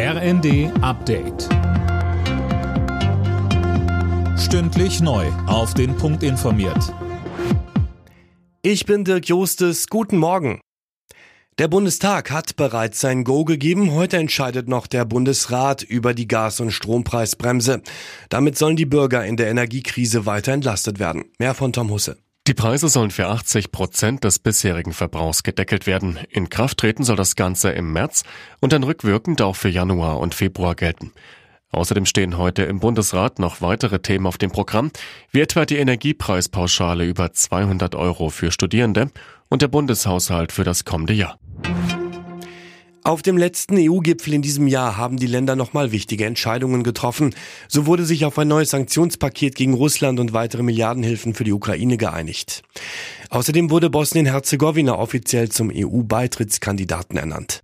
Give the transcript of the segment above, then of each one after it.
RND Update. Stündlich neu. Auf den Punkt informiert. Ich bin Dirk Jostes. Guten Morgen. Der Bundestag hat bereits sein Go gegeben. Heute entscheidet noch der Bundesrat über die Gas- und Strompreisbremse. Damit sollen die Bürger in der Energiekrise weiter entlastet werden. Mehr von Tom Husse. Die Preise sollen für 80 Prozent des bisherigen Verbrauchs gedeckelt werden. In Kraft treten soll das Ganze im März und dann rückwirkend auch für Januar und Februar gelten. Außerdem stehen heute im Bundesrat noch weitere Themen auf dem Programm, wie etwa die Energiepreispauschale über 200 Euro für Studierende und der Bundeshaushalt für das kommende Jahr. Auf dem letzten EU-Gipfel in diesem Jahr haben die Länder nochmal wichtige Entscheidungen getroffen. So wurde sich auf ein neues Sanktionspaket gegen Russland und weitere Milliardenhilfen für die Ukraine geeinigt. Außerdem wurde Bosnien-Herzegowina offiziell zum EU-Beitrittskandidaten ernannt.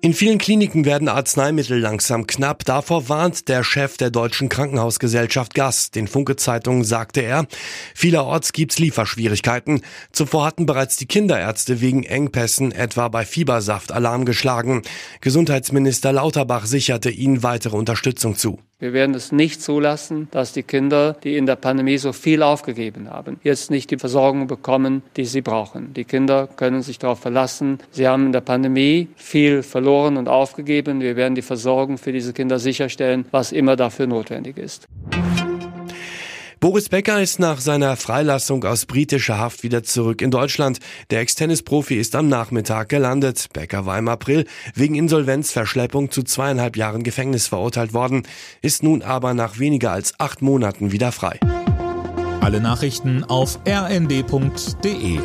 In vielen Kliniken werden Arzneimittel langsam knapp. Davor warnt der Chef der Deutschen Krankenhausgesellschaft Gas. Den Funke-Zeitungen sagte er, vielerorts gibt's Lieferschwierigkeiten. Zuvor hatten bereits die Kinderärzte wegen Engpässen etwa bei Fiebersaft Alarm geschlagen. Gesundheitsminister Lauterbach sicherte ihnen weitere Unterstützung zu. Wir werden es nicht zulassen, dass die Kinder, die in der Pandemie so viel aufgegeben haben, jetzt nicht die Versorgung bekommen, die sie brauchen. Die Kinder können sich darauf verlassen. Sie haben in der Pandemie viel verloren und aufgegeben. Wir werden die Versorgung für diese Kinder sicherstellen, was immer dafür notwendig ist. Boris Becker ist nach seiner Freilassung aus britischer Haft wieder zurück in Deutschland. Der Ex-Tennis-Profi ist am Nachmittag gelandet. Becker war im April wegen Insolvenzverschleppung zu zweieinhalb Jahren Gefängnis verurteilt worden, ist nun aber nach weniger als acht Monaten wieder frei. Alle Nachrichten auf rnd.de